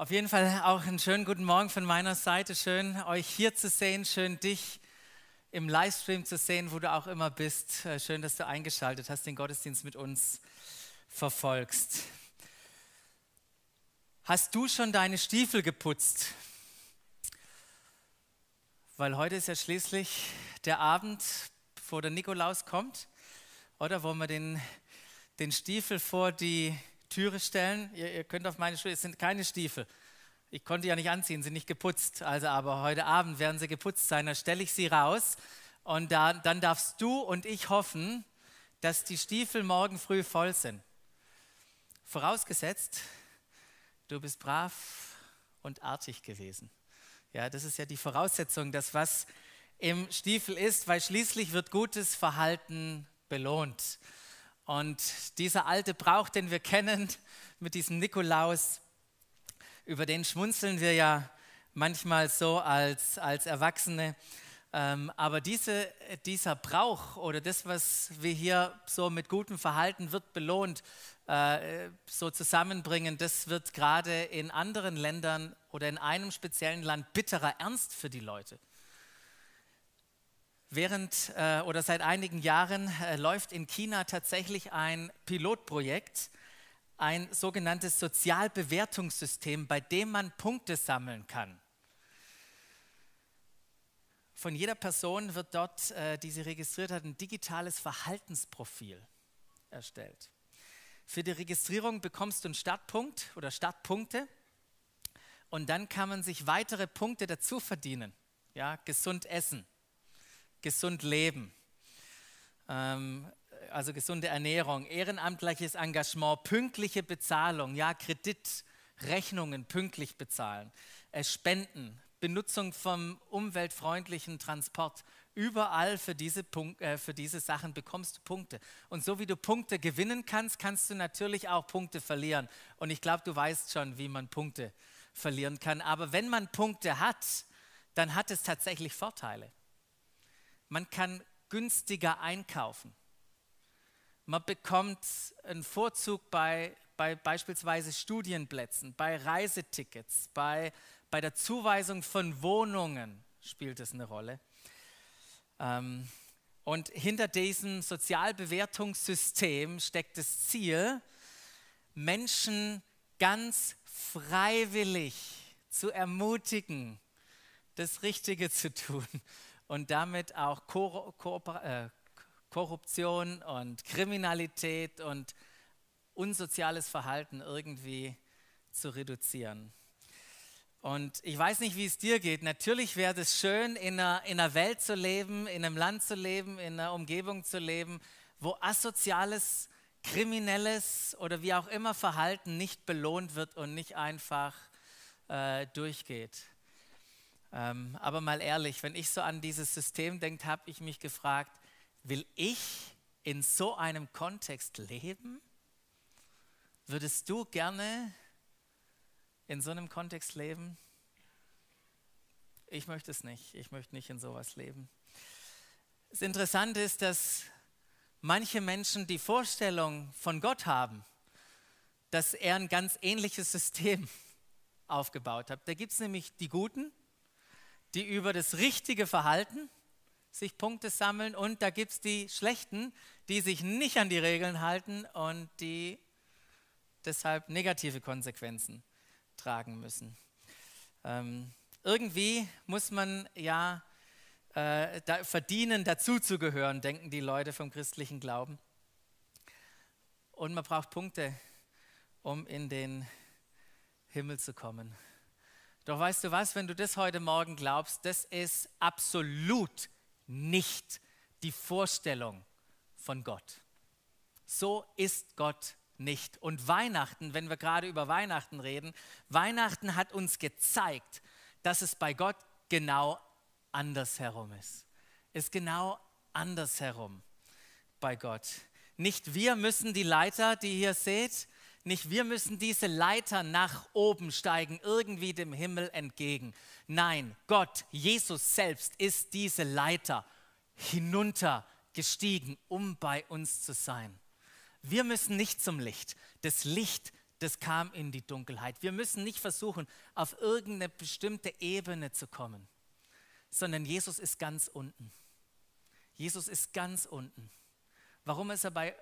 Auf jeden Fall auch einen schönen guten Morgen von meiner Seite. Schön, euch hier zu sehen. Schön, dich im Livestream zu sehen, wo du auch immer bist. Äh, schön, dass du eingeschaltet hast, den Gottesdienst mit uns verfolgst. Hast du schon deine Stiefel geputzt? Weil heute ist ja schließlich der Abend, bevor der Nikolaus kommt, oder wo wir den, den Stiefel vor die Türe stellen. Ihr, ihr könnt auf meine Schuhe, es sind keine Stiefel. Ich konnte ja nicht anziehen, sind nicht geputzt. Also, aber heute Abend werden sie geputzt sein. Dann stelle ich sie raus und da, dann darfst du und ich hoffen, dass die Stiefel morgen früh voll sind. Vorausgesetzt, du bist brav und artig gewesen. Ja, das ist ja die Voraussetzung, dass was im Stiefel ist, weil schließlich wird gutes Verhalten belohnt. Und dieser alte Brauch, den wir kennen mit diesem Nikolaus, über den schmunzeln wir ja manchmal so als, als Erwachsene. Ähm, aber diese, dieser Brauch oder das, was wir hier so mit gutem Verhalten wird belohnt, äh, so zusammenbringen, das wird gerade in anderen Ländern oder in einem speziellen Land bitterer Ernst für die Leute. Während äh, oder seit einigen Jahren äh, läuft in China tatsächlich ein Pilotprojekt, ein sogenanntes Sozialbewertungssystem, bei dem man Punkte sammeln kann. Von jeder Person wird dort, äh, die sie registriert hat, ein digitales Verhaltensprofil erstellt. Für die Registrierung bekommst du einen Startpunkt oder Startpunkte und dann kann man sich weitere Punkte dazu verdienen. Ja, gesund essen, gesund leben, ähm, also gesunde Ernährung, ehrenamtliches Engagement, pünktliche Bezahlung, ja, Kreditrechnungen pünktlich bezahlen, äh, Spenden, Benutzung vom umweltfreundlichen Transport. Überall für diese, Punkt, äh, für diese Sachen bekommst du Punkte. Und so wie du Punkte gewinnen kannst, kannst du natürlich auch Punkte verlieren. Und ich glaube, du weißt schon, wie man Punkte verlieren kann. Aber wenn man Punkte hat, dann hat es tatsächlich Vorteile. Man kann günstiger einkaufen. Man bekommt einen Vorzug bei, bei beispielsweise Studienplätzen, bei Reisetickets, bei, bei der Zuweisung von Wohnungen spielt es eine Rolle. Ähm, und hinter diesem Sozialbewertungssystem steckt das Ziel, Menschen ganz freiwillig zu ermutigen, das Richtige zu tun und damit auch Ko Ko äh, Korruption und Kriminalität und unsoziales Verhalten irgendwie zu reduzieren. Und ich weiß nicht, wie es dir geht. Natürlich wäre es schön, in einer, in einer Welt zu leben, in einem Land zu leben, in einer Umgebung zu leben, wo asoziales, kriminelles oder wie auch immer Verhalten nicht belohnt wird und nicht einfach äh, durchgeht. Ähm, aber mal ehrlich, wenn ich so an dieses System denke, habe ich mich gefragt, will ich in so einem Kontext leben? Würdest du gerne in so einem Kontext leben? Ich möchte es nicht. Ich möchte nicht in sowas leben. Das Interessante ist, dass manche Menschen die Vorstellung von Gott haben, dass er ein ganz ähnliches System aufgebaut hat. Da gibt es nämlich die Guten die über das richtige Verhalten sich Punkte sammeln und da gibt es die Schlechten, die sich nicht an die Regeln halten und die deshalb negative Konsequenzen tragen müssen. Ähm, irgendwie muss man ja äh, da verdienen, dazuzugehören, denken die Leute vom christlichen Glauben. Und man braucht Punkte, um in den Himmel zu kommen. Doch weißt du was, wenn du das heute Morgen glaubst, das ist absolut nicht die Vorstellung von Gott. So ist Gott nicht. Und Weihnachten, wenn wir gerade über Weihnachten reden, Weihnachten hat uns gezeigt, dass es bei Gott genau andersherum ist. Ist genau andersherum bei Gott. Nicht wir müssen die Leiter, die ihr seht, nicht wir müssen diese Leiter nach oben steigen, irgendwie dem Himmel entgegen. Nein, Gott, Jesus selbst ist diese Leiter hinuntergestiegen, um bei uns zu sein. Wir müssen nicht zum Licht. Das Licht das kam in die Dunkelheit. Wir müssen nicht versuchen, auf irgendeine bestimmte Ebene zu kommen, sondern Jesus ist ganz unten. Jesus ist ganz unten. Warum ist er bei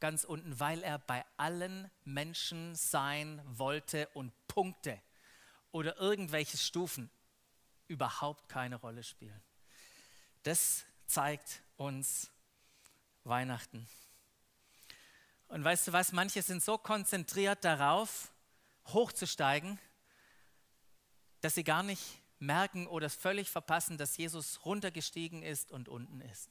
ganz unten? Weil er bei allen Menschen sein wollte und Punkte oder irgendwelche Stufen überhaupt keine Rolle spielen. Das zeigt uns Weihnachten. Und weißt du was, manche sind so konzentriert darauf, hochzusteigen, dass sie gar nicht merken oder völlig verpassen, dass Jesus runtergestiegen ist und unten ist.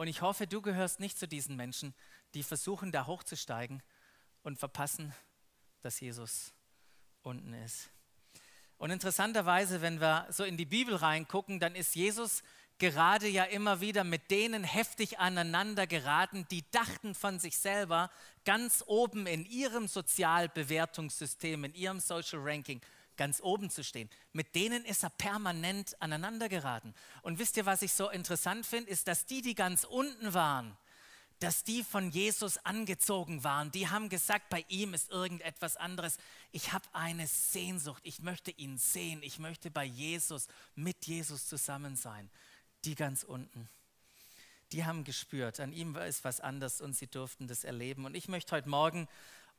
Und ich hoffe, du gehörst nicht zu diesen Menschen, die versuchen, da hochzusteigen und verpassen, dass Jesus unten ist. Und interessanterweise, wenn wir so in die Bibel reingucken, dann ist Jesus gerade ja immer wieder mit denen heftig aneinander geraten, die dachten von sich selber ganz oben in ihrem Sozialbewertungssystem, in ihrem Social Ranking ganz oben zu stehen. Mit denen ist er permanent aneinander geraten. Und wisst ihr, was ich so interessant finde, ist, dass die, die ganz unten waren, dass die von Jesus angezogen waren. Die haben gesagt, bei ihm ist irgendetwas anderes. Ich habe eine Sehnsucht. Ich möchte ihn sehen. Ich möchte bei Jesus, mit Jesus zusammen sein die ganz unten. Die haben gespürt, an ihm ist was anders und sie durften das erleben. Und ich möchte heute Morgen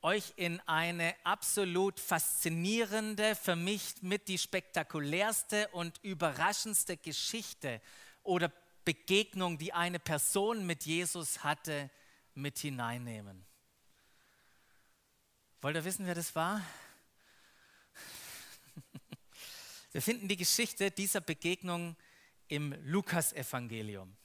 euch in eine absolut faszinierende, für mich mit die spektakulärste und überraschendste Geschichte oder Begegnung, die eine Person mit Jesus hatte, mit hineinnehmen. Wollt ihr wissen, wer das war? Wir finden die Geschichte dieser Begegnung im Lukas-Evangelium.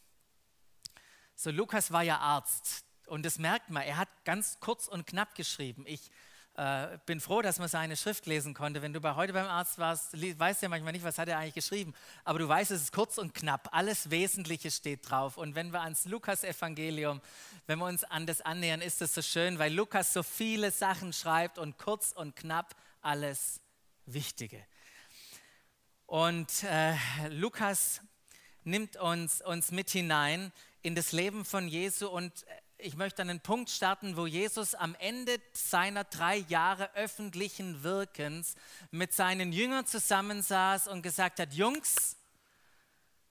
So, Lukas war ja Arzt und das merkt man, er hat ganz kurz und knapp geschrieben. Ich äh, bin froh, dass man seine Schrift lesen konnte. Wenn du bei heute beim Arzt warst, weißt du ja manchmal nicht, was hat er eigentlich geschrieben. Aber du weißt, es ist kurz und knapp. Alles Wesentliche steht drauf. Und wenn wir ans Lukas-Evangelium, wenn wir uns an das annähern, ist das so schön, weil Lukas so viele Sachen schreibt und kurz und knapp alles Wichtige. Und äh, Lukas nimmt uns, uns mit hinein in das Leben von Jesu und ich möchte an einen Punkt starten, wo Jesus am Ende seiner drei Jahre öffentlichen Wirkens mit seinen Jüngern zusammensaß und gesagt hat, Jungs,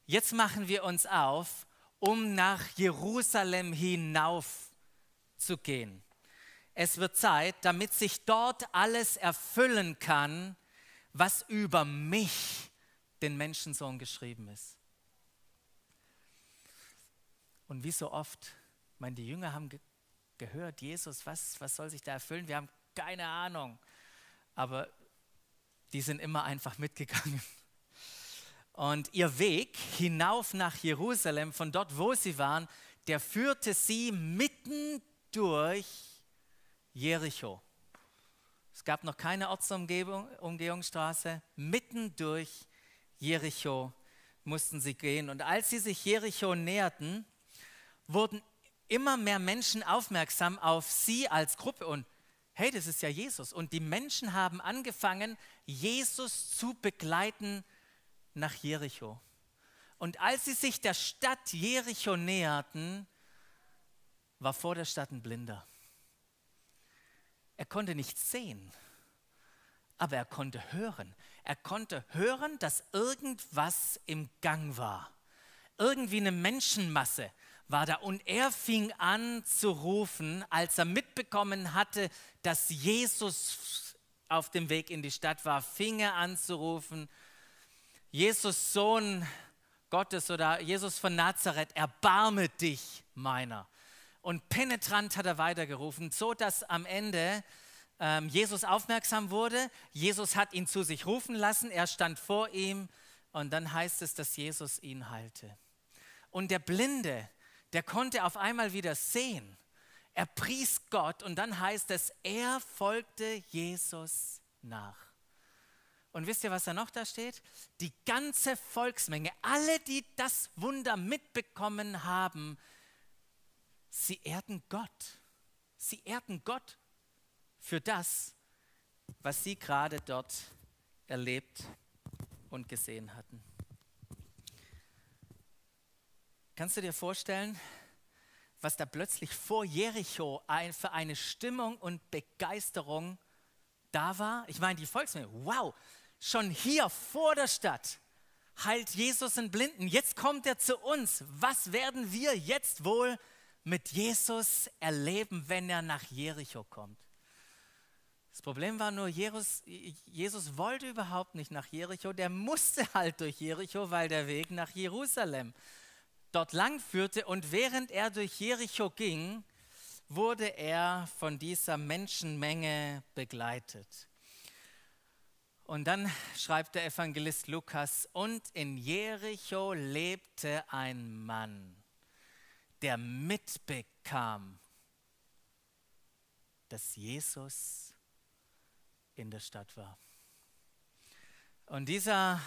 jetzt machen wir uns auf, um nach Jerusalem hinauf zu gehen. Es wird Zeit, damit sich dort alles erfüllen kann, was über mich, den Menschensohn, geschrieben ist. Und wie so oft, meine, die Jünger haben ge gehört, Jesus, was, was soll sich da erfüllen? Wir haben keine Ahnung. Aber die sind immer einfach mitgegangen. Und ihr Weg hinauf nach Jerusalem, von dort, wo sie waren, der führte sie mitten durch Jericho. Es gab noch keine Ortsumgehungsstraße. Mitten durch Jericho mussten sie gehen. Und als sie sich Jericho näherten, wurden immer mehr Menschen aufmerksam auf sie als Gruppe und hey, das ist ja Jesus. Und die Menschen haben angefangen, Jesus zu begleiten nach Jericho. Und als sie sich der Stadt Jericho näherten, war vor der Stadt ein Blinder. Er konnte nichts sehen, aber er konnte hören. Er konnte hören, dass irgendwas im Gang war. Irgendwie eine Menschenmasse war da. Und er fing an zu rufen, als er mitbekommen hatte, dass Jesus auf dem Weg in die Stadt war, fing er an zu rufen, Jesus Sohn Gottes oder Jesus von Nazareth, erbarme dich meiner. Und penetrant hat er weitergerufen, so dass am Ende ähm, Jesus aufmerksam wurde. Jesus hat ihn zu sich rufen lassen, er stand vor ihm und dann heißt es, dass Jesus ihn heilte. Und der Blinde, der konnte auf einmal wieder sehen. Er pries Gott und dann heißt es, er folgte Jesus nach. Und wisst ihr, was da noch da steht? Die ganze Volksmenge, alle, die das Wunder mitbekommen haben, sie ehrten Gott. Sie ehrten Gott für das, was sie gerade dort erlebt und gesehen hatten. Kannst du dir vorstellen, was da plötzlich vor Jericho ein, für eine Stimmung und Begeisterung da war. Ich meine, die Volksmenge, wow, schon hier vor der Stadt heilt Jesus einen Blinden. Jetzt kommt er zu uns. Was werden wir jetzt wohl mit Jesus erleben, wenn er nach Jericho kommt? Das Problem war nur, Jesus, Jesus wollte überhaupt nicht nach Jericho, der musste halt durch Jericho, weil der Weg nach Jerusalem dort lang führte. Und während er durch Jericho ging, wurde er von dieser Menschenmenge begleitet. Und dann schreibt der Evangelist Lukas, und in Jericho lebte ein Mann, der mitbekam, dass Jesus in der Stadt war. Und dieser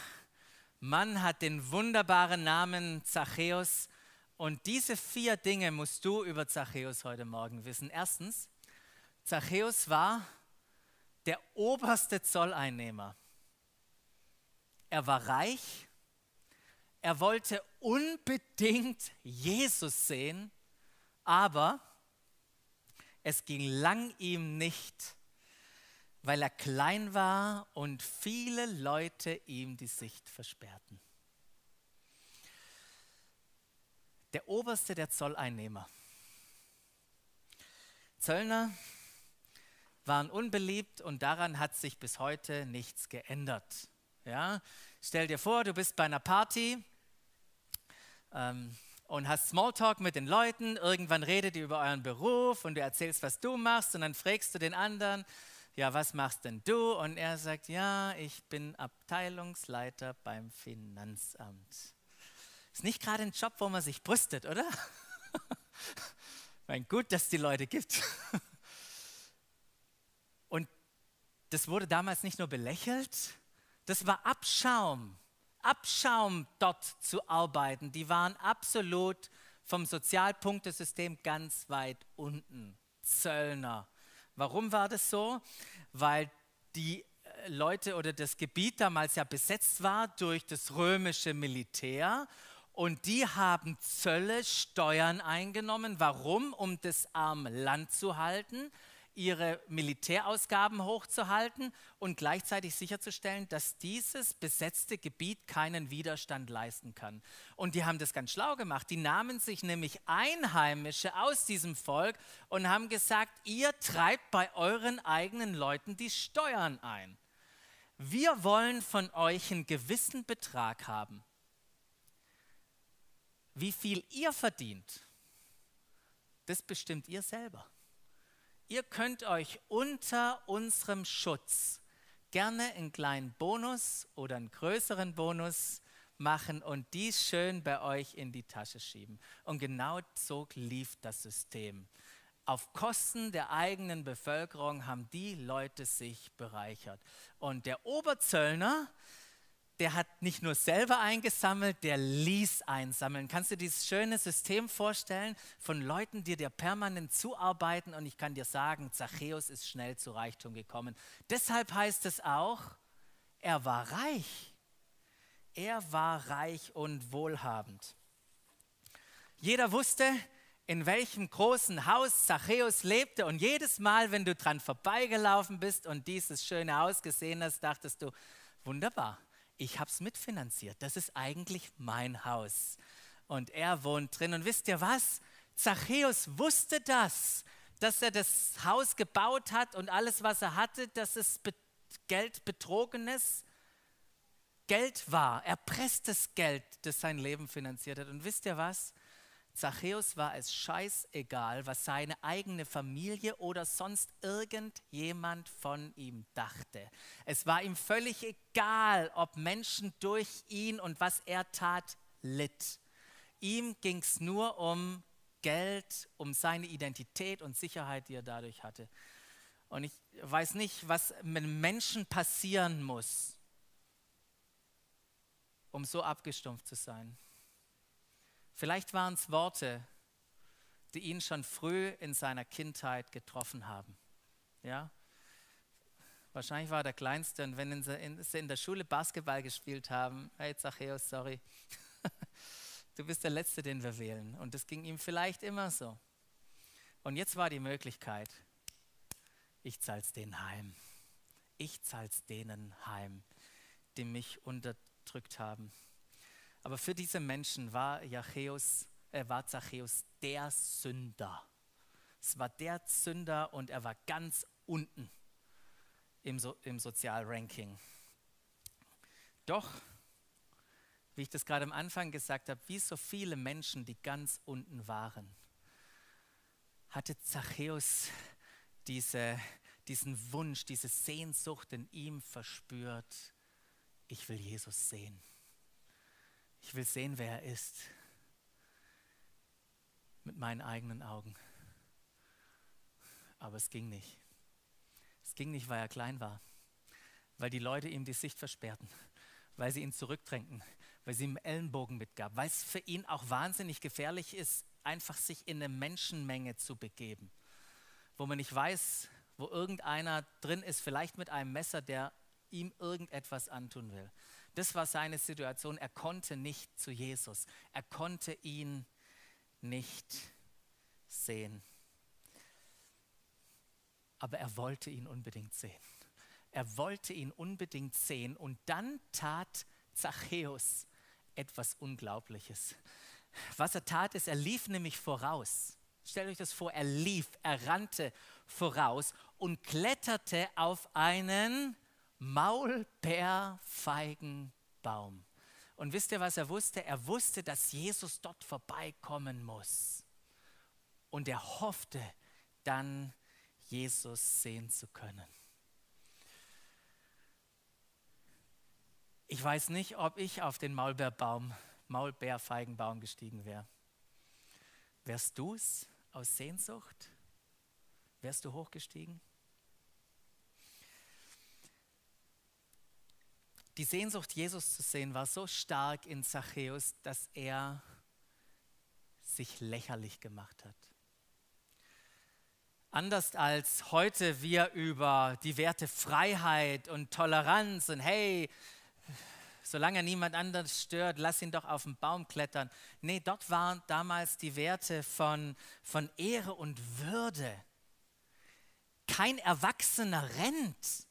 Mann hat den wunderbaren Namen Zachäus. Und diese vier Dinge musst du über Zachäus heute Morgen wissen. Erstens, Zachäus war der oberste Zolleinnehmer. Er war reich. Er wollte unbedingt Jesus sehen, aber es ging lang ihm nicht weil er klein war und viele Leute ihm die Sicht versperrten. Der oberste der Zolleinnehmer. Zöllner waren unbeliebt und daran hat sich bis heute nichts geändert. Ja? Stell dir vor, du bist bei einer Party ähm, und hast Smalltalk mit den Leuten. Irgendwann redet ihr über euren Beruf und du erzählst, was du machst und dann fragst du den anderen, ja, was machst denn du? Und er sagt, ja, ich bin Abteilungsleiter beim Finanzamt. Ist nicht gerade ein Job, wo man sich brüstet, oder? mein gut, dass es die Leute gibt. Und das wurde damals nicht nur belächelt, das war Abschaum. Abschaum dort zu arbeiten. Die waren absolut vom Sozialpunktesystem ganz weit unten. Zöllner, Warum war das so? Weil die äh, Leute oder das Gebiet damals ja besetzt war durch das römische Militär und die haben Zölle, Steuern eingenommen. Warum? Um das arme Land zu halten ihre Militärausgaben hochzuhalten und gleichzeitig sicherzustellen, dass dieses besetzte Gebiet keinen Widerstand leisten kann. Und die haben das ganz schlau gemacht. Die nahmen sich nämlich Einheimische aus diesem Volk und haben gesagt, ihr treibt bei euren eigenen Leuten die Steuern ein. Wir wollen von euch einen gewissen Betrag haben. Wie viel ihr verdient, das bestimmt ihr selber ihr könnt euch unter unserem Schutz gerne einen kleinen Bonus oder einen größeren Bonus machen und dies schön bei euch in die Tasche schieben. Und genau so lief das System. Auf Kosten der eigenen Bevölkerung haben die Leute sich bereichert. Und der Oberzöllner, der hat nicht nur selber eingesammelt, der ließ einsammeln. Kannst du dieses schöne System vorstellen von Leuten, die dir permanent zuarbeiten? Und ich kann dir sagen, Zachäus ist schnell zu Reichtum gekommen. Deshalb heißt es auch, er war reich. Er war reich und wohlhabend. Jeder wusste, in welchem großen Haus Zachäus lebte. Und jedes Mal, wenn du dran vorbeigelaufen bist und dieses schöne Haus gesehen hast, dachtest du, wunderbar, ich habe es mitfinanziert. Das ist eigentlich mein Haus. Und er wohnt drin. Und wisst ihr was? Zachäus wusste das, dass er das Haus gebaut hat und alles, was er hatte, dass es Geld betrogenes Geld war. Er presst Geld, das sein Leben finanziert hat. Und wisst ihr was? Zachäus war es scheißegal, was seine eigene Familie oder sonst irgendjemand von ihm dachte. Es war ihm völlig egal, ob Menschen durch ihn und was er tat litt. Ihm ging es nur um Geld, um seine Identität und Sicherheit, die er dadurch hatte. Und ich weiß nicht, was mit Menschen passieren muss, um so abgestumpft zu sein. Vielleicht waren es Worte, die ihn schon früh in seiner Kindheit getroffen haben. Ja? Wahrscheinlich war er der Kleinste und wenn sie in der Schule Basketball gespielt haben, hey Zachäus, sorry, du bist der Letzte, den wir wählen. Und das ging ihm vielleicht immer so. Und jetzt war die Möglichkeit, ich zahl's denen heim. Ich zahl's denen heim, die mich unterdrückt haben. Aber für diese Menschen war, Zachäus, äh, war Zachäus der Sünder. Es war der Sünder und er war ganz unten im, so im Sozialranking. Doch, wie ich das gerade am Anfang gesagt habe, wie so viele Menschen, die ganz unten waren, hatte Zachäus diese, diesen Wunsch, diese Sehnsucht in ihm verspürt, ich will Jesus sehen. Ich will sehen, wer er ist. Mit meinen eigenen Augen. Aber es ging nicht. Es ging nicht, weil er klein war. Weil die Leute ihm die Sicht versperrten. Weil sie ihn zurückdrängten. Weil sie ihm Ellenbogen mitgaben. Weil es für ihn auch wahnsinnig gefährlich ist, einfach sich in eine Menschenmenge zu begeben. Wo man nicht weiß, wo irgendeiner drin ist, vielleicht mit einem Messer, der ihm irgendetwas antun will. Das war seine Situation. Er konnte nicht zu Jesus. Er konnte ihn nicht sehen. Aber er wollte ihn unbedingt sehen. Er wollte ihn unbedingt sehen. Und dann tat Zachäus etwas Unglaubliches. Was er tat, ist, er lief nämlich voraus. Stellt euch das vor, er lief, er rannte voraus und kletterte auf einen Maulbeerfeigenbaum. Und wisst ihr, was er wusste? Er wusste, dass Jesus dort vorbeikommen muss. Und er hoffte dann, Jesus sehen zu können. Ich weiß nicht, ob ich auf den Maulbeerbaum, Maulbeerfeigenbaum gestiegen wäre. Wärst du es aus Sehnsucht? Wärst du hochgestiegen? Die Sehnsucht, Jesus zu sehen, war so stark in Zachäus, dass er sich lächerlich gemacht hat. Anders als heute wir über die Werte Freiheit und Toleranz und hey, solange niemand anders stört, lass ihn doch auf den Baum klettern. Nee, dort waren damals die Werte von, von Ehre und Würde. Kein Erwachsener rennt.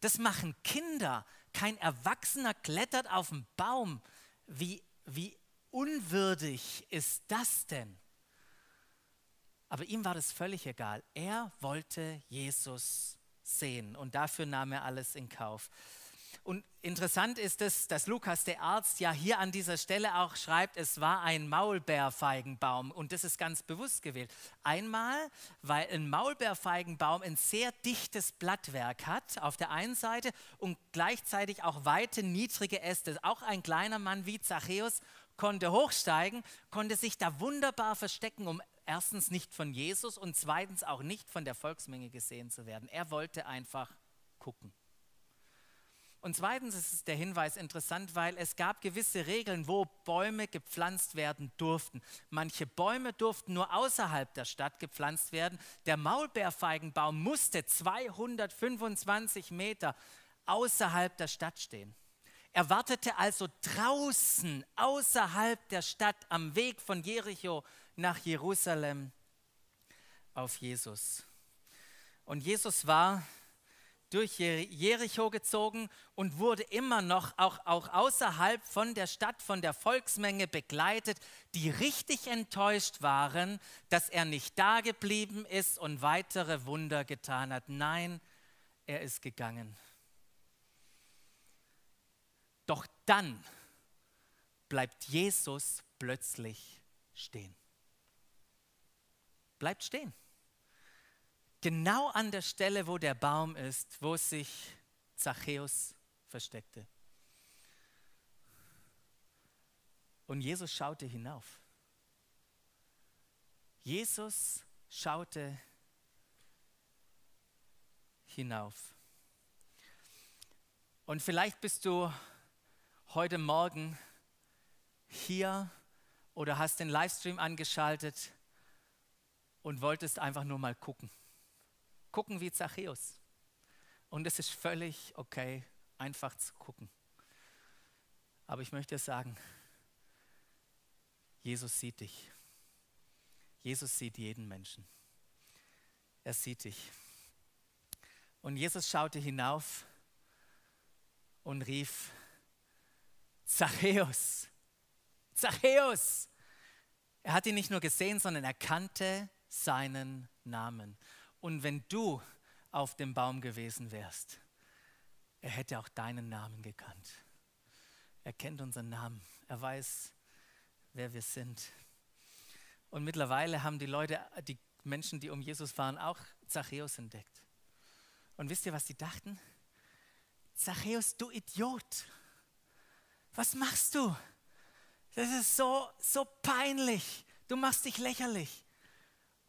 Das machen Kinder. Kein Erwachsener klettert auf den Baum. Wie, wie unwürdig ist das denn? Aber ihm war das völlig egal. Er wollte Jesus sehen und dafür nahm er alles in Kauf. Und interessant ist es, dass Lukas, der Arzt, ja hier an dieser Stelle auch schreibt, es war ein Maulbeerfeigenbaum. Und das ist ganz bewusst gewählt. Einmal, weil ein Maulbeerfeigenbaum ein sehr dichtes Blattwerk hat auf der einen Seite und gleichzeitig auch weite, niedrige Äste. Auch ein kleiner Mann wie Zachäus konnte hochsteigen, konnte sich da wunderbar verstecken, um erstens nicht von Jesus und zweitens auch nicht von der Volksmenge gesehen zu werden. Er wollte einfach gucken. Und zweitens ist der Hinweis interessant, weil es gab gewisse Regeln, wo Bäume gepflanzt werden durften. Manche Bäume durften nur außerhalb der Stadt gepflanzt werden. Der Maulbeerfeigenbaum musste 225 Meter außerhalb der Stadt stehen. Er wartete also draußen, außerhalb der Stadt, am Weg von Jericho nach Jerusalem auf Jesus. Und Jesus war durch Jericho gezogen und wurde immer noch auch, auch außerhalb von der Stadt, von der Volksmenge begleitet, die richtig enttäuscht waren, dass er nicht da geblieben ist und weitere Wunder getan hat. Nein, er ist gegangen. Doch dann bleibt Jesus plötzlich stehen. Bleibt stehen genau an der Stelle, wo der Baum ist, wo sich Zachäus versteckte. Und Jesus schaute hinauf. Jesus schaute hinauf. Und vielleicht bist du heute Morgen hier oder hast den Livestream angeschaltet und wolltest einfach nur mal gucken gucken wie Zachäus. Und es ist völlig okay, einfach zu gucken. Aber ich möchte sagen, Jesus sieht dich. Jesus sieht jeden Menschen. er sieht dich. Und Jesus schaute hinauf und rief, Zachäus, Zachäus. Er hat ihn nicht nur gesehen, sondern er kannte seinen Namen. Und wenn du auf dem Baum gewesen wärst, er hätte auch deinen Namen gekannt. Er kennt unseren Namen. Er weiß, wer wir sind. Und mittlerweile haben die Leute, die Menschen, die um Jesus waren, auch Zachäus entdeckt. Und wisst ihr, was sie dachten? Zachäus, du Idiot, was machst du? Das ist so, so peinlich. Du machst dich lächerlich.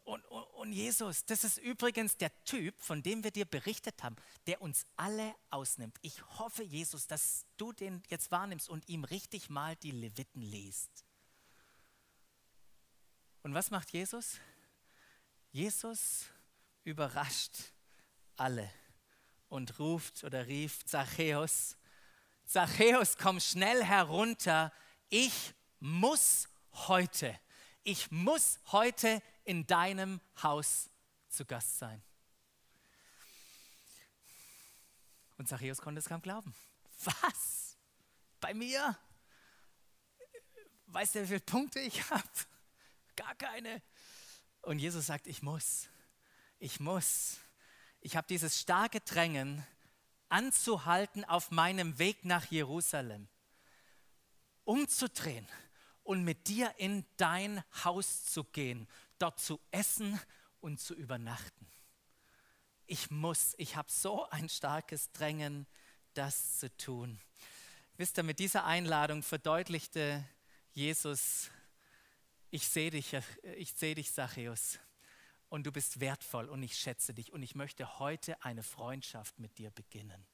Und, und, und, Jesus, das ist übrigens der Typ, von dem wir dir berichtet haben, der uns alle ausnimmt. Ich hoffe, Jesus, dass du den jetzt wahrnimmst und ihm richtig mal die Leviten liest. Und was macht Jesus? Jesus überrascht alle und ruft oder rief Zachäus, Zachäus, komm schnell herunter, ich muss heute, ich muss heute in deinem Haus zu Gast sein. Und Zachäus konnte es kaum glauben. Was? Bei mir? Weißt du, wie viele Punkte ich habe? Gar keine. Und Jesus sagt, ich muss. Ich muss. Ich habe dieses starke Drängen anzuhalten auf meinem Weg nach Jerusalem, umzudrehen und mit dir in dein Haus zu gehen, dort zu essen und zu übernachten. Ich muss, ich habe so ein starkes Drängen, das zu tun. Wisst ihr, mit dieser Einladung verdeutlichte Jesus, ich sehe dich, ich sehe dich, Zachäus, und du bist wertvoll und ich schätze dich und ich möchte heute eine Freundschaft mit dir beginnen.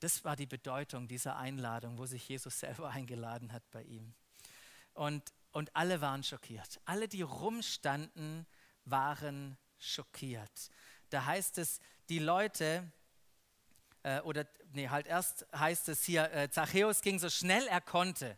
Das war die Bedeutung dieser Einladung, wo sich Jesus selber eingeladen hat bei ihm. Und, und alle waren schockiert. Alle, die rumstanden, waren schockiert. Da heißt es, die Leute, äh, oder nee, halt erst heißt es hier, äh, Zachäus ging so schnell er konnte.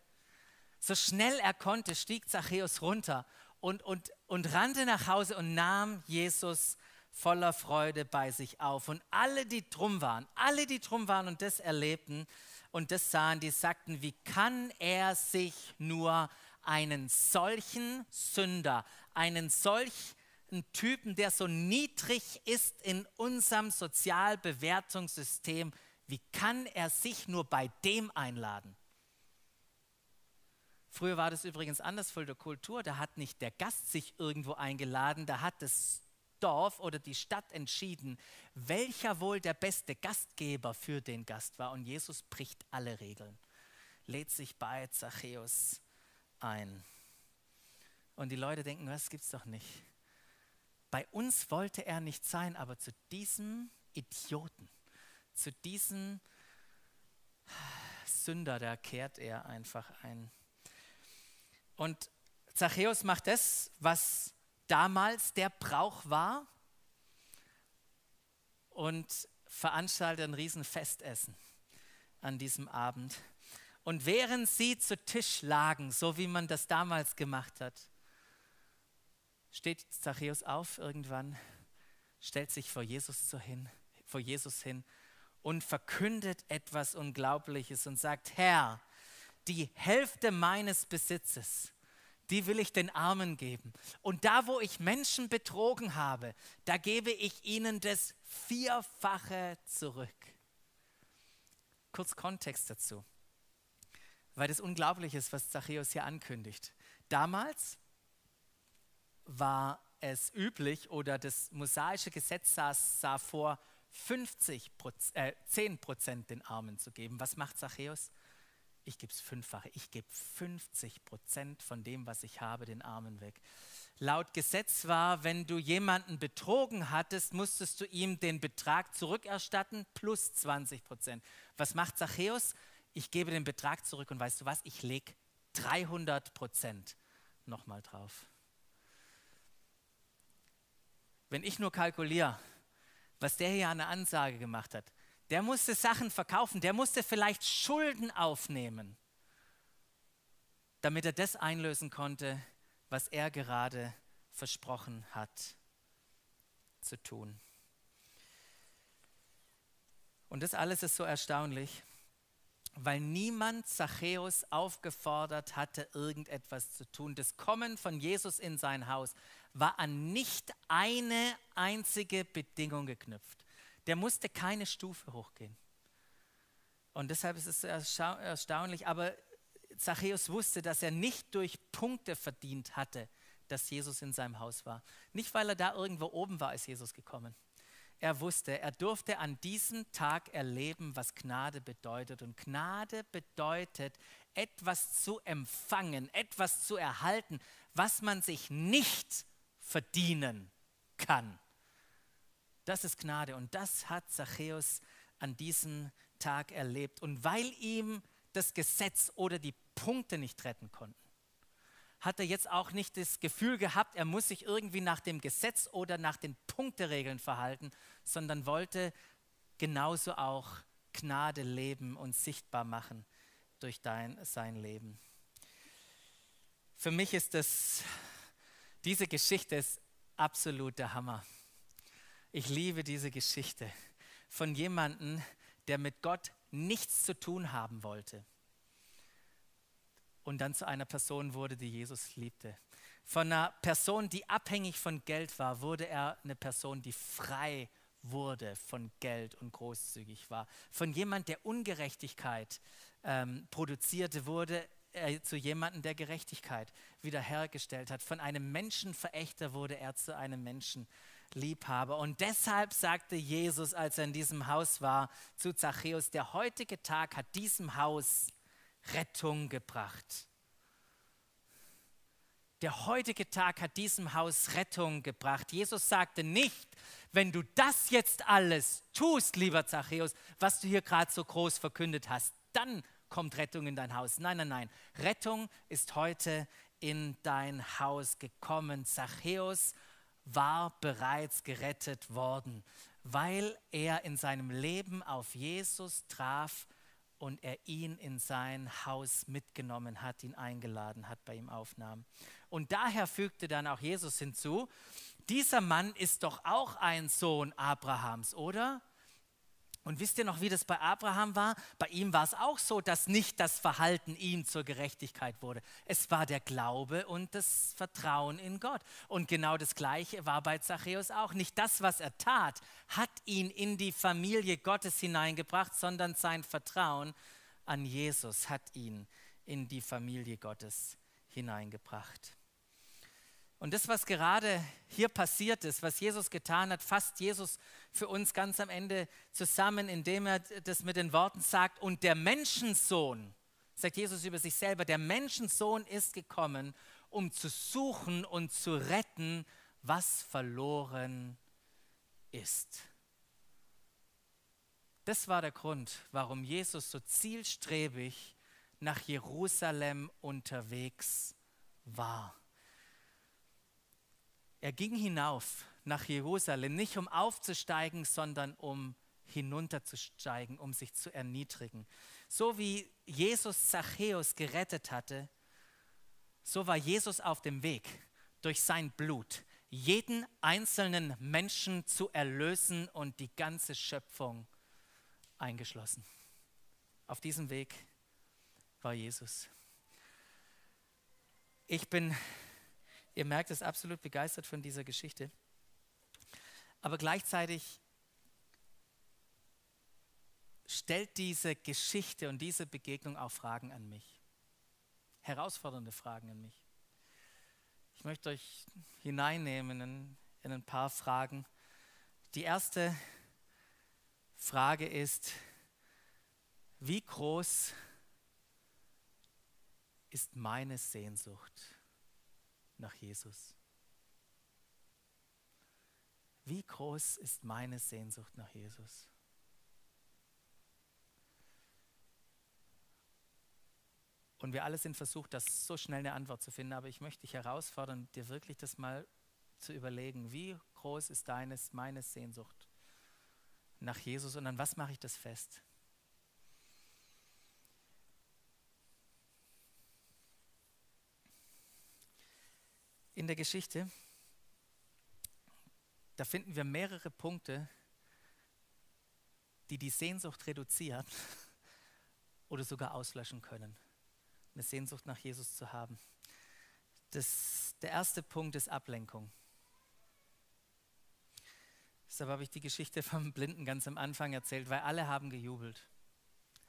So schnell er konnte, stieg Zachäus runter und, und, und rannte nach Hause und nahm Jesus voller Freude bei sich auf. Und alle, die drum waren, alle, die drum waren und das erlebten und das sahen, die sagten, wie kann er sich nur einen solchen Sünder, einen solchen Typen, der so niedrig ist in unserem Sozialbewertungssystem, wie kann er sich nur bei dem einladen? Früher war das übrigens anders voll der Kultur. Da hat nicht der Gast sich irgendwo eingeladen, da hat das Dorf oder die Stadt entschieden, welcher wohl der beste Gastgeber für den Gast war. Und Jesus bricht alle Regeln, lädt sich bei Zachäus ein. Und die Leute denken, das gibt's doch nicht. Bei uns wollte er nicht sein, aber zu diesem Idioten, zu diesem Sünder, da kehrt er einfach ein. Und Zachäus macht das, was damals der Brauch war und veranstaltet ein Riesenfestessen an diesem Abend. Und während sie zu Tisch lagen, so wie man das damals gemacht hat, steht Zachäus auf irgendwann, stellt sich vor Jesus, so hin, vor Jesus hin und verkündet etwas Unglaubliches und sagt, Herr, die Hälfte meines Besitzes die will ich den Armen geben. Und da, wo ich Menschen betrogen habe, da gebe ich ihnen das Vierfache zurück. Kurz Kontext dazu, weil das unglaublich ist, was Zachäus hier ankündigt. Damals war es üblich oder das mosaische Gesetz sah, sah vor, 50 äh, 10 Prozent den Armen zu geben. Was macht Zachäus? ich gebe es fünffache, ich gebe 50 Prozent von dem, was ich habe, den Armen weg. Laut Gesetz war, wenn du jemanden betrogen hattest, musstest du ihm den Betrag zurückerstatten plus 20 Prozent. Was macht Zachäus? Ich gebe den Betrag zurück und weißt du was? Ich lege 300 Prozent nochmal drauf. Wenn ich nur kalkuliere, was der hier an der Ansage gemacht hat, der musste Sachen verkaufen, der musste vielleicht Schulden aufnehmen, damit er das einlösen konnte, was er gerade versprochen hat. zu tun. Und das alles ist so erstaunlich, weil niemand Zachäus aufgefordert hatte, irgendetwas zu tun. Das Kommen von Jesus in sein Haus war an nicht eine einzige Bedingung geknüpft. Der musste keine Stufe hochgehen. Und deshalb ist es erstaunlich, aber Zachäus wusste, dass er nicht durch Punkte verdient hatte, dass Jesus in seinem Haus war. Nicht, weil er da irgendwo oben war, ist Jesus gekommen. Er wusste, er durfte an diesem Tag erleben, was Gnade bedeutet. Und Gnade bedeutet, etwas zu empfangen, etwas zu erhalten, was man sich nicht verdienen kann. Das ist Gnade und das hat Zachäus an diesem Tag erlebt. Und weil ihm das Gesetz oder die Punkte nicht retten konnten, hat er jetzt auch nicht das Gefühl gehabt, er muss sich irgendwie nach dem Gesetz oder nach den Punkteregeln verhalten, sondern wollte genauso auch Gnade leben und sichtbar machen durch dein, sein Leben. Für mich ist das, diese Geschichte ist absoluter Hammer. Ich liebe diese Geschichte von jemandem, der mit Gott nichts zu tun haben wollte und dann zu einer Person wurde, die Jesus liebte. Von einer Person, die abhängig von Geld war, wurde er eine Person, die frei wurde von Geld und großzügig war. Von jemand, der Ungerechtigkeit ähm, produzierte, wurde er zu jemandem, der Gerechtigkeit wiederhergestellt hat. Von einem Menschenverächter wurde er zu einem Menschenliebhaber. Und deshalb sagte Jesus, als er in diesem Haus war, zu Zachäus, der heutige Tag hat diesem Haus Rettung gebracht. Der heutige Tag hat diesem Haus Rettung gebracht. Jesus sagte nicht, wenn du das jetzt alles tust, lieber Zachäus, was du hier gerade so groß verkündet hast, dann kommt Rettung in dein Haus. Nein, nein, nein. Rettung ist heute in dein Haus gekommen. Zachäus war bereits gerettet worden, weil er in seinem Leben auf Jesus traf und er ihn in sein Haus mitgenommen hat, ihn eingeladen hat, bei ihm aufnahm. Und daher fügte dann auch Jesus hinzu, dieser Mann ist doch auch ein Sohn Abrahams, oder? Und wisst ihr noch, wie das bei Abraham war? Bei ihm war es auch so, dass nicht das Verhalten ihm zur Gerechtigkeit wurde. Es war der Glaube und das Vertrauen in Gott. Und genau das Gleiche war bei Zachäus auch. Nicht das, was er tat, hat ihn in die Familie Gottes hineingebracht, sondern sein Vertrauen an Jesus hat ihn in die Familie Gottes hineingebracht. Und das, was gerade hier passiert ist, was Jesus getan hat, fasst Jesus für uns ganz am Ende zusammen, indem er das mit den Worten sagt, und der Menschensohn, sagt Jesus über sich selber, der Menschensohn ist gekommen, um zu suchen und zu retten, was verloren ist. Das war der Grund, warum Jesus so zielstrebig nach Jerusalem unterwegs war. Er ging hinauf nach Jerusalem, nicht um aufzusteigen, sondern um hinunterzusteigen, um sich zu erniedrigen. So wie Jesus Zachäus gerettet hatte, so war Jesus auf dem Weg, durch sein Blut jeden einzelnen Menschen zu erlösen und die ganze Schöpfung eingeschlossen. Auf diesem Weg war Jesus. Ich bin Ihr merkt es absolut begeistert von dieser Geschichte. Aber gleichzeitig stellt diese Geschichte und diese Begegnung auch Fragen an mich. Herausfordernde Fragen an mich. Ich möchte euch hineinnehmen in, in ein paar Fragen. Die erste Frage ist, wie groß ist meine Sehnsucht? Nach Jesus? Wie groß ist meine Sehnsucht nach Jesus? Und wir alle sind versucht, das so schnell eine Antwort zu finden, aber ich möchte dich herausfordern, dir wirklich das mal zu überlegen, wie groß ist deines, meine Sehnsucht nach Jesus und an was mache ich das fest? In der Geschichte da finden wir mehrere Punkte, die die Sehnsucht reduzieren oder sogar auslöschen können. Eine Sehnsucht nach Jesus zu haben. Das, der erste Punkt ist Ablenkung. Deshalb habe ich die Geschichte vom Blinden ganz am Anfang erzählt, weil alle haben gejubelt.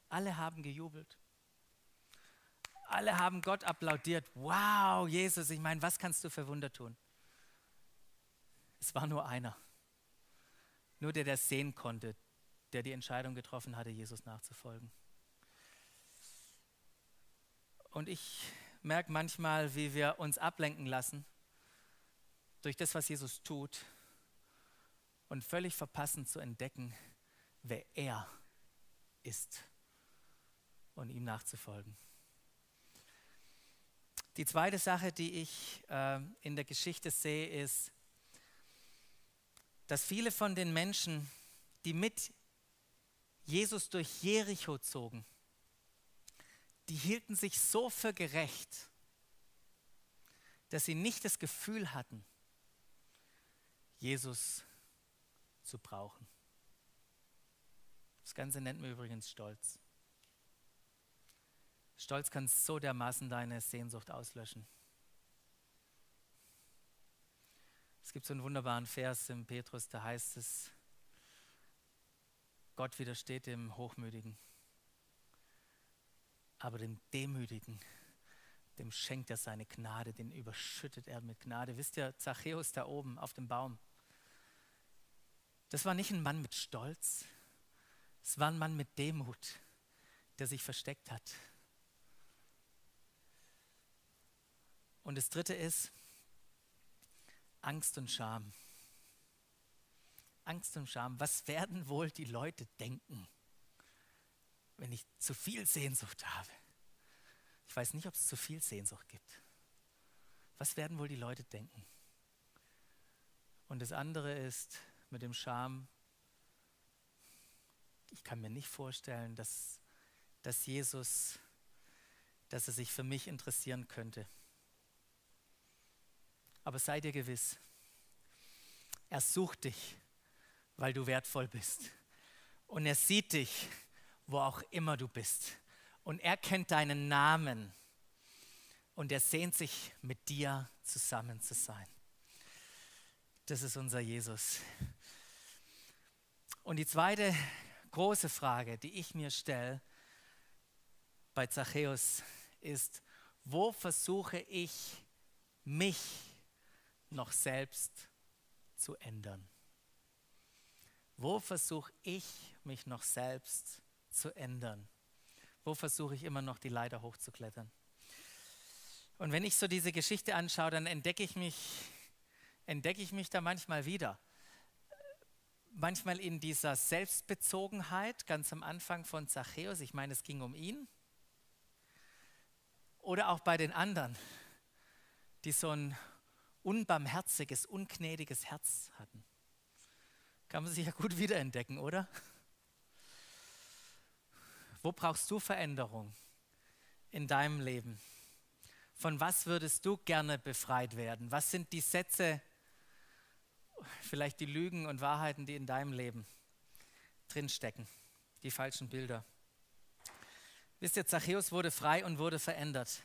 Alle haben gejubelt. Alle haben Gott applaudiert. Wow, Jesus, ich meine, was kannst du für Wunder tun? Es war nur einer. Nur der, der sehen konnte, der die Entscheidung getroffen hatte, Jesus nachzufolgen. Und ich merke manchmal, wie wir uns ablenken lassen durch das, was Jesus tut und völlig verpassen zu entdecken, wer er ist und ihm nachzufolgen. Die zweite Sache, die ich äh, in der Geschichte sehe, ist, dass viele von den Menschen, die mit Jesus durch Jericho zogen, die hielten sich so für gerecht, dass sie nicht das Gefühl hatten, Jesus zu brauchen. Das Ganze nennt man übrigens Stolz. Stolz kann so dermaßen deine Sehnsucht auslöschen. Es gibt so einen wunderbaren Vers im Petrus, da heißt es, Gott widersteht dem Hochmütigen, aber dem Demütigen, dem schenkt er seine Gnade, den überschüttet er mit Gnade. Wisst ihr, Zachäus da oben auf dem Baum, das war nicht ein Mann mit Stolz, es war ein Mann mit Demut, der sich versteckt hat. Und das Dritte ist Angst und Scham. Angst und Scham. Was werden wohl die Leute denken, wenn ich zu viel Sehnsucht habe? Ich weiß nicht, ob es zu viel Sehnsucht gibt. Was werden wohl die Leute denken? Und das andere ist mit dem Scham, ich kann mir nicht vorstellen, dass, dass Jesus, dass er sich für mich interessieren könnte. Aber sei dir gewiss, er sucht dich, weil du wertvoll bist. Und er sieht dich, wo auch immer du bist. Und er kennt deinen Namen. Und er sehnt sich, mit dir zusammen zu sein. Das ist unser Jesus. Und die zweite große Frage, die ich mir stelle bei Zachäus, ist, wo versuche ich mich noch selbst zu ändern? Wo versuche ich mich noch selbst zu ändern? Wo versuche ich immer noch die Leiter hochzuklettern? Und wenn ich so diese Geschichte anschaue, dann entdecke ich mich, entdecke ich mich da manchmal wieder. Manchmal in dieser Selbstbezogenheit, ganz am Anfang von Zachäus, ich meine, es ging um ihn. Oder auch bei den anderen, die so ein unbarmherziges, ungnädiges Herz hatten. Kann man sich ja gut wiederentdecken, oder? Wo brauchst du Veränderung in deinem Leben? Von was würdest du gerne befreit werden? Was sind die Sätze, vielleicht die Lügen und Wahrheiten, die in deinem Leben drinstecken? Die falschen Bilder. Wisst ihr, Zachäus wurde frei und wurde verändert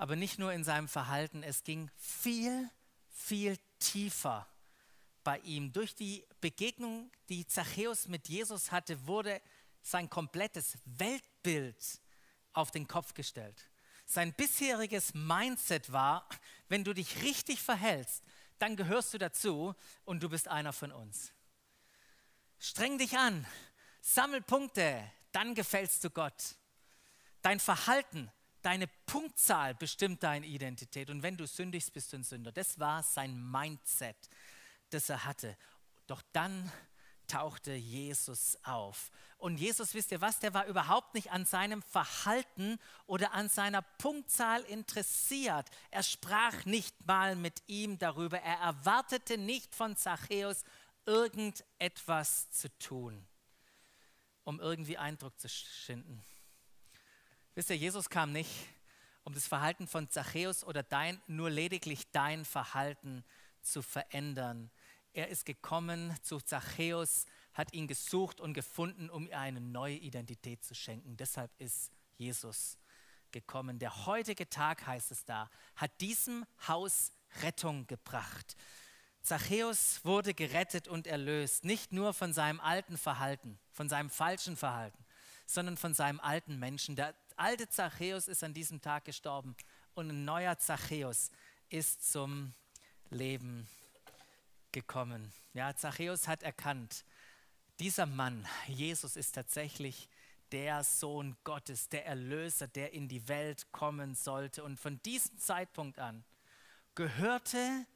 aber nicht nur in seinem Verhalten, es ging viel, viel tiefer bei ihm. Durch die Begegnung, die Zachäus mit Jesus hatte, wurde sein komplettes Weltbild auf den Kopf gestellt. Sein bisheriges Mindset war, wenn du dich richtig verhältst, dann gehörst du dazu und du bist einer von uns. Streng dich an, sammel Punkte, dann gefällst du Gott. Dein Verhalten Deine Punktzahl bestimmt deine Identität. Und wenn du sündigst, bist du ein Sünder. Das war sein Mindset, das er hatte. Doch dann tauchte Jesus auf. Und Jesus, wisst ihr was, der war überhaupt nicht an seinem Verhalten oder an seiner Punktzahl interessiert. Er sprach nicht mal mit ihm darüber. Er erwartete nicht von Zachäus irgendetwas zu tun, um irgendwie Eindruck zu schinden. Wisst ihr, Jesus kam nicht, um das Verhalten von Zachäus oder dein, nur lediglich dein Verhalten zu verändern. Er ist gekommen zu Zachäus, hat ihn gesucht und gefunden, um ihm eine neue Identität zu schenken. Deshalb ist Jesus gekommen. Der heutige Tag, heißt es da, hat diesem Haus Rettung gebracht. Zachäus wurde gerettet und erlöst, nicht nur von seinem alten Verhalten, von seinem falschen Verhalten, sondern von seinem alten Menschen. Der alte Zachäus ist an diesem Tag gestorben und ein neuer Zachäus ist zum Leben gekommen. Ja, Zachäus hat erkannt, dieser Mann, Jesus, ist tatsächlich der Sohn Gottes, der Erlöser, der in die Welt kommen sollte. Und von diesem Zeitpunkt an gehörte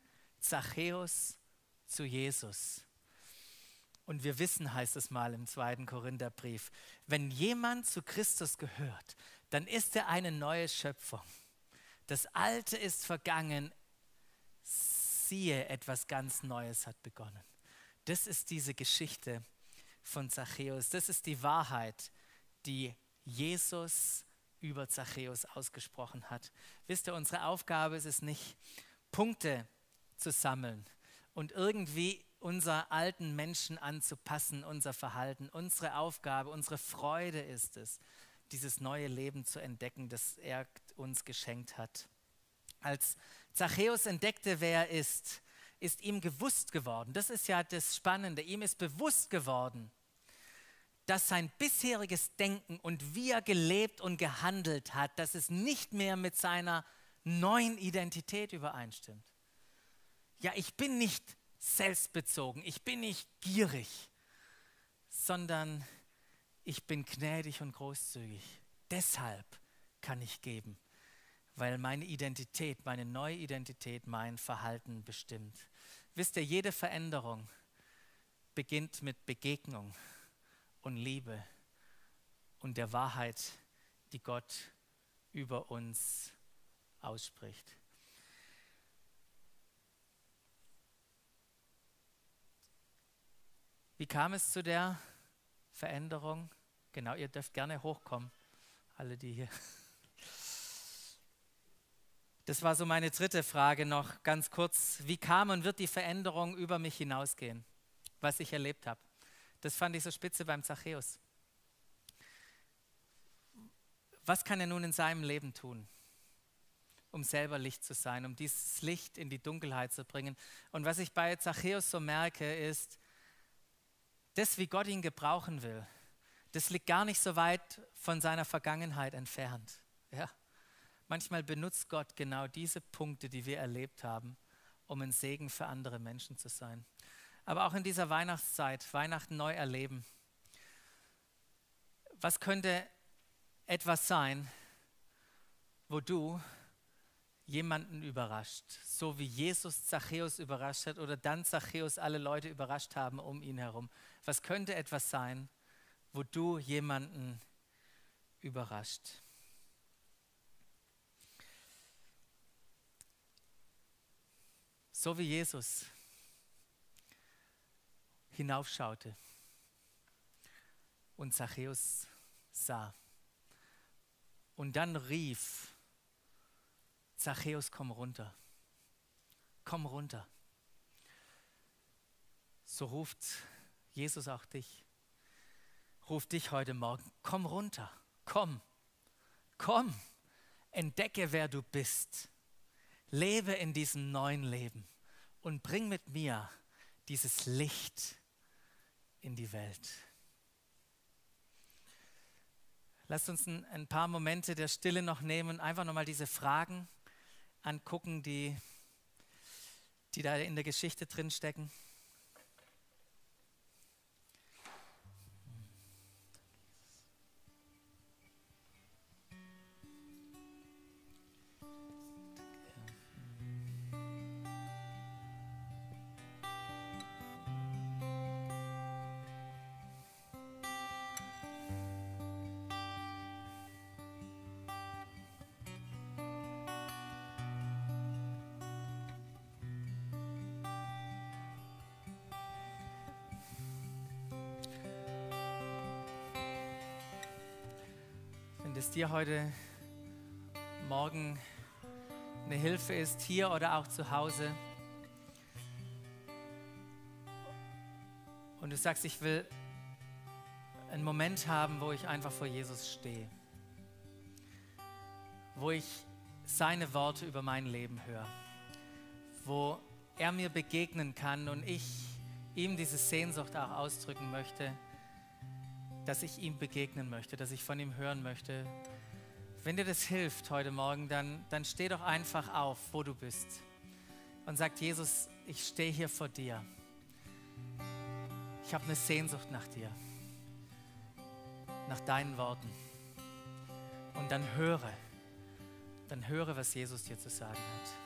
Zachäus zu Jesus. Und wir wissen, heißt es mal im zweiten Korintherbrief, wenn jemand zu Christus gehört, dann ist er eine neue Schöpfung. Das Alte ist vergangen, siehe, etwas ganz Neues hat begonnen. Das ist diese Geschichte von Zachäus. Das ist die Wahrheit, die Jesus über Zachäus ausgesprochen hat. Wisst ihr, unsere Aufgabe ist es nicht, Punkte zu sammeln und irgendwie unser alten Menschen anzupassen, unser Verhalten. Unsere Aufgabe, unsere Freude ist es, dieses neue Leben zu entdecken, das er uns geschenkt hat. Als Zachäus entdeckte, wer er ist, ist ihm gewusst geworden. Das ist ja das Spannende. Ihm ist bewusst geworden, dass sein bisheriges Denken und wie er gelebt und gehandelt hat, dass es nicht mehr mit seiner neuen Identität übereinstimmt. Ja, ich bin nicht selbstbezogen, ich bin nicht gierig, sondern ich bin gnädig und großzügig. Deshalb kann ich geben, weil meine Identität, meine neue Identität mein Verhalten bestimmt. Wisst ihr, jede Veränderung beginnt mit Begegnung und Liebe und der Wahrheit, die Gott über uns ausspricht. Wie kam es zu der Veränderung? Genau, ihr dürft gerne hochkommen, alle die hier. Das war so meine dritte Frage noch ganz kurz. Wie kam und wird die Veränderung über mich hinausgehen, was ich erlebt habe? Das fand ich so spitze beim Zachäus. Was kann er nun in seinem Leben tun, um selber Licht zu sein, um dieses Licht in die Dunkelheit zu bringen? Und was ich bei Zachäus so merke, ist, das, wie Gott ihn gebrauchen will, das liegt gar nicht so weit von seiner Vergangenheit entfernt. Ja? Manchmal benutzt Gott genau diese Punkte, die wir erlebt haben, um ein Segen für andere Menschen zu sein aber auch in dieser Weihnachtszeit, Weihnachten neu erleben. Was könnte etwas sein, wo du jemanden überrascht, so wie Jesus Zachäus überrascht hat oder dann Zachäus alle Leute überrascht haben um ihn herum? Was könnte etwas sein, wo du jemanden überrascht? So wie Jesus hinaufschaute und Zachäus sah. Und dann rief, Zachäus, komm runter, komm runter. So ruft Jesus auch dich, ruft dich heute Morgen, komm runter, komm, komm, entdecke, wer du bist, lebe in diesem neuen Leben und bring mit mir dieses Licht in die Welt. Lasst uns ein, paar Momente der Stille noch nehmen, einfach nochmal diese Fragen angucken, die, die da in der Geschichte drin stecken. Es dir heute Morgen eine Hilfe ist, hier oder auch zu Hause, und du sagst, ich will einen Moment haben, wo ich einfach vor Jesus stehe, wo ich seine Worte über mein Leben höre, wo er mir begegnen kann und ich ihm diese Sehnsucht auch ausdrücken möchte, dass ich ihm begegnen möchte, dass ich von ihm hören möchte. Wenn dir das hilft heute Morgen, dann, dann steh doch einfach auf, wo du bist und sag, Jesus, ich stehe hier vor dir. Ich habe eine Sehnsucht nach dir, nach deinen Worten. Und dann höre, dann höre, was Jesus dir zu sagen hat.